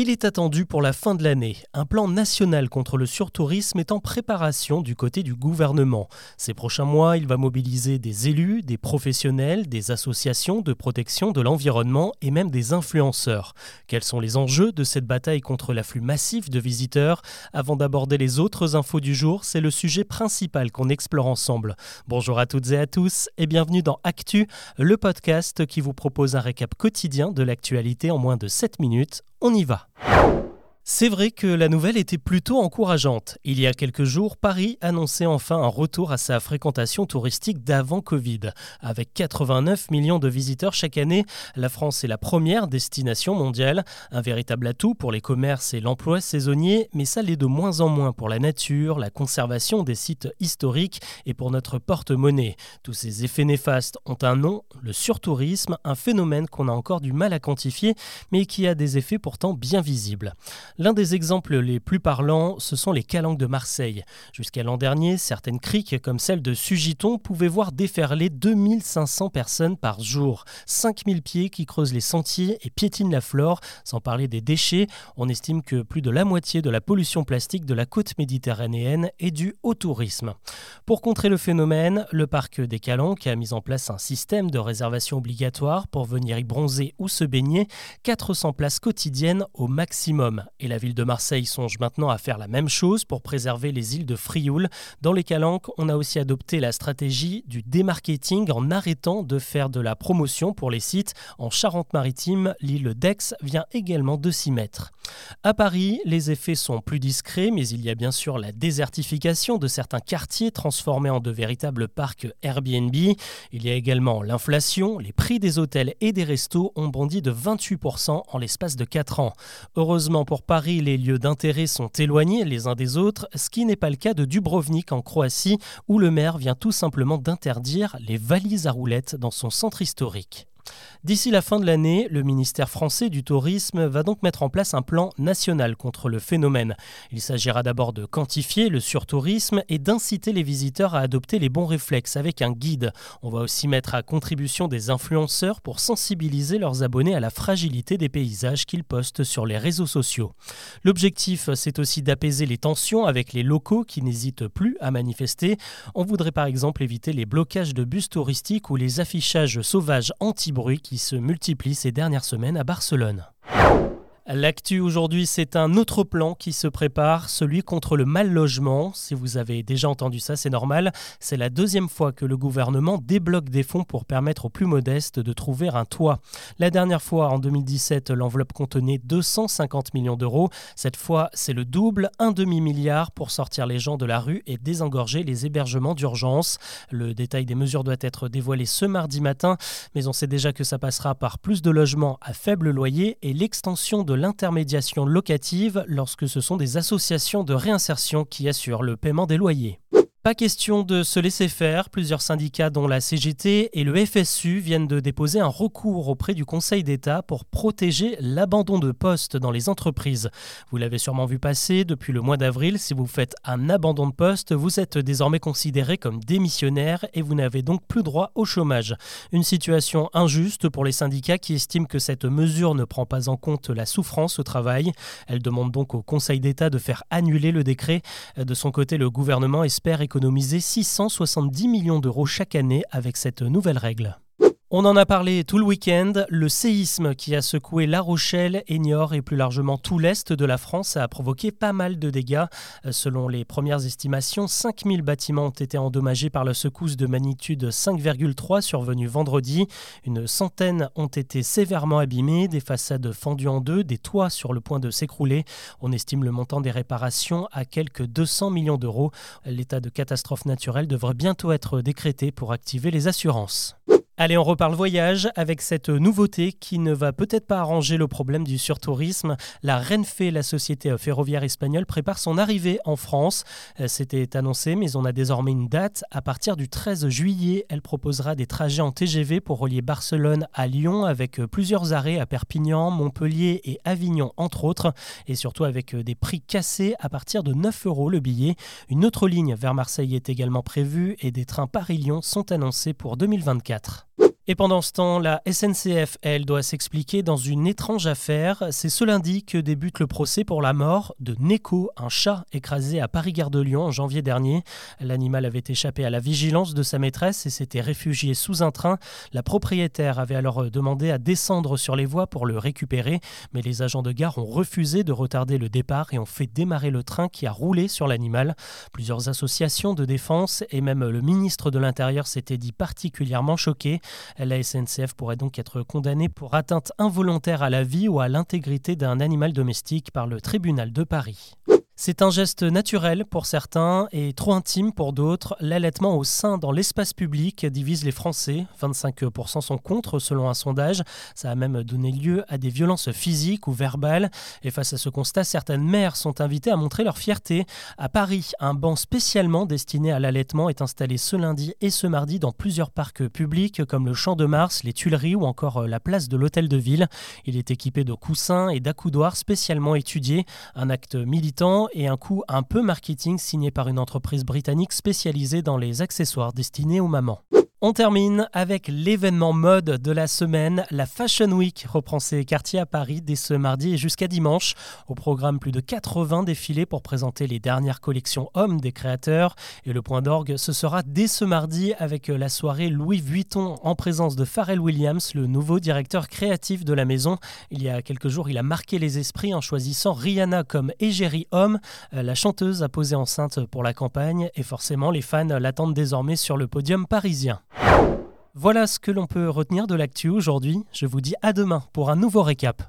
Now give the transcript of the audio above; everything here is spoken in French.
Il est attendu pour la fin de l'année. Un plan national contre le surtourisme est en préparation du côté du gouvernement. Ces prochains mois, il va mobiliser des élus, des professionnels, des associations de protection de l'environnement et même des influenceurs. Quels sont les enjeux de cette bataille contre l'afflux massif de visiteurs? Avant d'aborder les autres infos du jour, c'est le sujet principal qu'on explore ensemble. Bonjour à toutes et à tous et bienvenue dans Actu, le podcast qui vous propose un récap quotidien de l'actualité en moins de 7 minutes. On y va. you C'est vrai que la nouvelle était plutôt encourageante. Il y a quelques jours, Paris annonçait enfin un retour à sa fréquentation touristique d'avant Covid. Avec 89 millions de visiteurs chaque année, la France est la première destination mondiale. Un véritable atout pour les commerces et l'emploi saisonnier, mais ça l'est de moins en moins pour la nature, la conservation des sites historiques et pour notre porte-monnaie. Tous ces effets néfastes ont un nom, le surtourisme, un phénomène qu'on a encore du mal à quantifier, mais qui a des effets pourtant bien visibles. L'un des exemples les plus parlants, ce sont les calanques de Marseille. Jusqu'à l'an dernier, certaines criques, comme celle de Sugiton, pouvaient voir déferler 2500 personnes par jour. 5000 pieds qui creusent les sentiers et piétinent la flore, sans parler des déchets. On estime que plus de la moitié de la pollution plastique de la côte méditerranéenne est due au tourisme. Pour contrer le phénomène, le parc des Calanques a mis en place un système de réservation obligatoire pour venir y bronzer ou se baigner, 400 places quotidiennes au maximum. La ville de Marseille songe maintenant à faire la même chose pour préserver les îles de Frioul. Dans les Calanques, on a aussi adopté la stratégie du démarketing en arrêtant de faire de la promotion pour les sites. En Charente-Maritime, l'île d'Aix vient également de s'y mettre. À Paris, les effets sont plus discrets, mais il y a bien sûr la désertification de certains quartiers transformés en de véritables parcs Airbnb. Il y a également l'inflation, les prix des hôtels et des restos ont bondi de 28% en l'espace de 4 ans. Heureusement pour Paris, Paris, les lieux d'intérêt sont éloignés les uns des autres, ce qui n'est pas le cas de Dubrovnik en Croatie, où le maire vient tout simplement d'interdire les valises à roulettes dans son centre historique. D'ici la fin de l'année, le ministère français du Tourisme va donc mettre en place un plan national contre le phénomène. Il s'agira d'abord de quantifier le surtourisme et d'inciter les visiteurs à adopter les bons réflexes avec un guide. On va aussi mettre à contribution des influenceurs pour sensibiliser leurs abonnés à la fragilité des paysages qu'ils postent sur les réseaux sociaux. L'objectif, c'est aussi d'apaiser les tensions avec les locaux qui n'hésitent plus à manifester. On voudrait par exemple éviter les blocages de bus touristiques ou les affichages sauvages anti-bruit qui se multiplient ces dernières semaines à Barcelone. L'actu aujourd'hui, c'est un autre plan qui se prépare, celui contre le mal logement. Si vous avez déjà entendu ça, c'est normal. C'est la deuxième fois que le gouvernement débloque des fonds pour permettre aux plus modestes de trouver un toit. La dernière fois, en 2017, l'enveloppe contenait 250 millions d'euros. Cette fois, c'est le double, un demi-milliard pour sortir les gens de la rue et désengorger les hébergements d'urgence. Le détail des mesures doit être dévoilé ce mardi matin, mais on sait déjà que ça passera par plus de logements à faible loyer et l'extension de l'intermédiation locative lorsque ce sont des associations de réinsertion qui assurent le paiement des loyers. Pas question de se laisser faire. Plusieurs syndicats, dont la CGT et le FSU, viennent de déposer un recours auprès du Conseil d'État pour protéger l'abandon de postes dans les entreprises. Vous l'avez sûrement vu passer depuis le mois d'avril. Si vous faites un abandon de poste, vous êtes désormais considéré comme démissionnaire et vous n'avez donc plus droit au chômage. Une situation injuste pour les syndicats qui estiment que cette mesure ne prend pas en compte la souffrance au travail. Elle demande donc au Conseil d'État de faire annuler le décret. De son côté, le gouvernement espère économiser économiser 670 millions d'euros chaque année avec cette nouvelle règle. On en a parlé tout le week-end. Le séisme qui a secoué La Rochelle, Niort et plus largement tout l'est de la France a provoqué pas mal de dégâts. Selon les premières estimations, 5000 bâtiments ont été endommagés par la secousse de magnitude 5,3 survenue vendredi. Une centaine ont été sévèrement abîmés, des façades fendues en deux, des toits sur le point de s'écrouler. On estime le montant des réparations à quelques 200 millions d'euros. L'état de catastrophe naturelle devrait bientôt être décrété pour activer les assurances. Allez, on reparle voyage avec cette nouveauté qui ne va peut-être pas arranger le problème du surtourisme. La Renfe, la société ferroviaire espagnole, prépare son arrivée en France. Euh, c'était annoncé, mais on a désormais une date. À partir du 13 juillet, elle proposera des trajets en TGV pour relier Barcelone à Lyon avec plusieurs arrêts à Perpignan, Montpellier et Avignon, entre autres, et surtout avec des prix cassés à partir de 9 euros le billet. Une autre ligne vers Marseille est également prévue et des trains Paris-Lyon sont annoncés pour 2024. Et pendant ce temps, la SNCF, elle, doit s'expliquer dans une étrange affaire. C'est ce lundi que débute le procès pour la mort de Neko, un chat écrasé à Paris-Gare de Lyon en janvier dernier. L'animal avait échappé à la vigilance de sa maîtresse et s'était réfugié sous un train. La propriétaire avait alors demandé à descendre sur les voies pour le récupérer, mais les agents de gare ont refusé de retarder le départ et ont fait démarrer le train qui a roulé sur l'animal. Plusieurs associations de défense et même le ministre de l'Intérieur s'étaient dit particulièrement choqués. La SNCF pourrait donc être condamnée pour atteinte involontaire à la vie ou à l'intégrité d'un animal domestique par le tribunal de Paris. C'est un geste naturel pour certains et trop intime pour d'autres. L'allaitement au sein dans l'espace public divise les Français. 25% sont contre selon un sondage. Ça a même donné lieu à des violences physiques ou verbales. Et face à ce constat, certaines mères sont invitées à montrer leur fierté. À Paris, un banc spécialement destiné à l'allaitement est installé ce lundi et ce mardi dans plusieurs parcs publics comme le Champ de Mars, les Tuileries ou encore la place de l'Hôtel de Ville. Il est équipé de coussins et d'accoudoirs spécialement étudiés. Un acte militant et un coup un peu marketing signé par une entreprise britannique spécialisée dans les accessoires destinés aux mamans. On termine avec l'événement mode de la semaine. La Fashion Week reprend ses quartiers à Paris dès ce mardi et jusqu'à dimanche. Au programme, plus de 80 défilés pour présenter les dernières collections hommes des créateurs. Et le point d'orgue, ce sera dès ce mardi avec la soirée Louis Vuitton en présence de Pharrell Williams, le nouveau directeur créatif de la maison. Il y a quelques jours, il a marqué les esprits en choisissant Rihanna comme égérie homme. La chanteuse a posé enceinte pour la campagne et forcément, les fans l'attendent désormais sur le podium parisien. Voilà ce que l'on peut retenir de l'actu aujourd'hui. Je vous dis à demain pour un nouveau récap.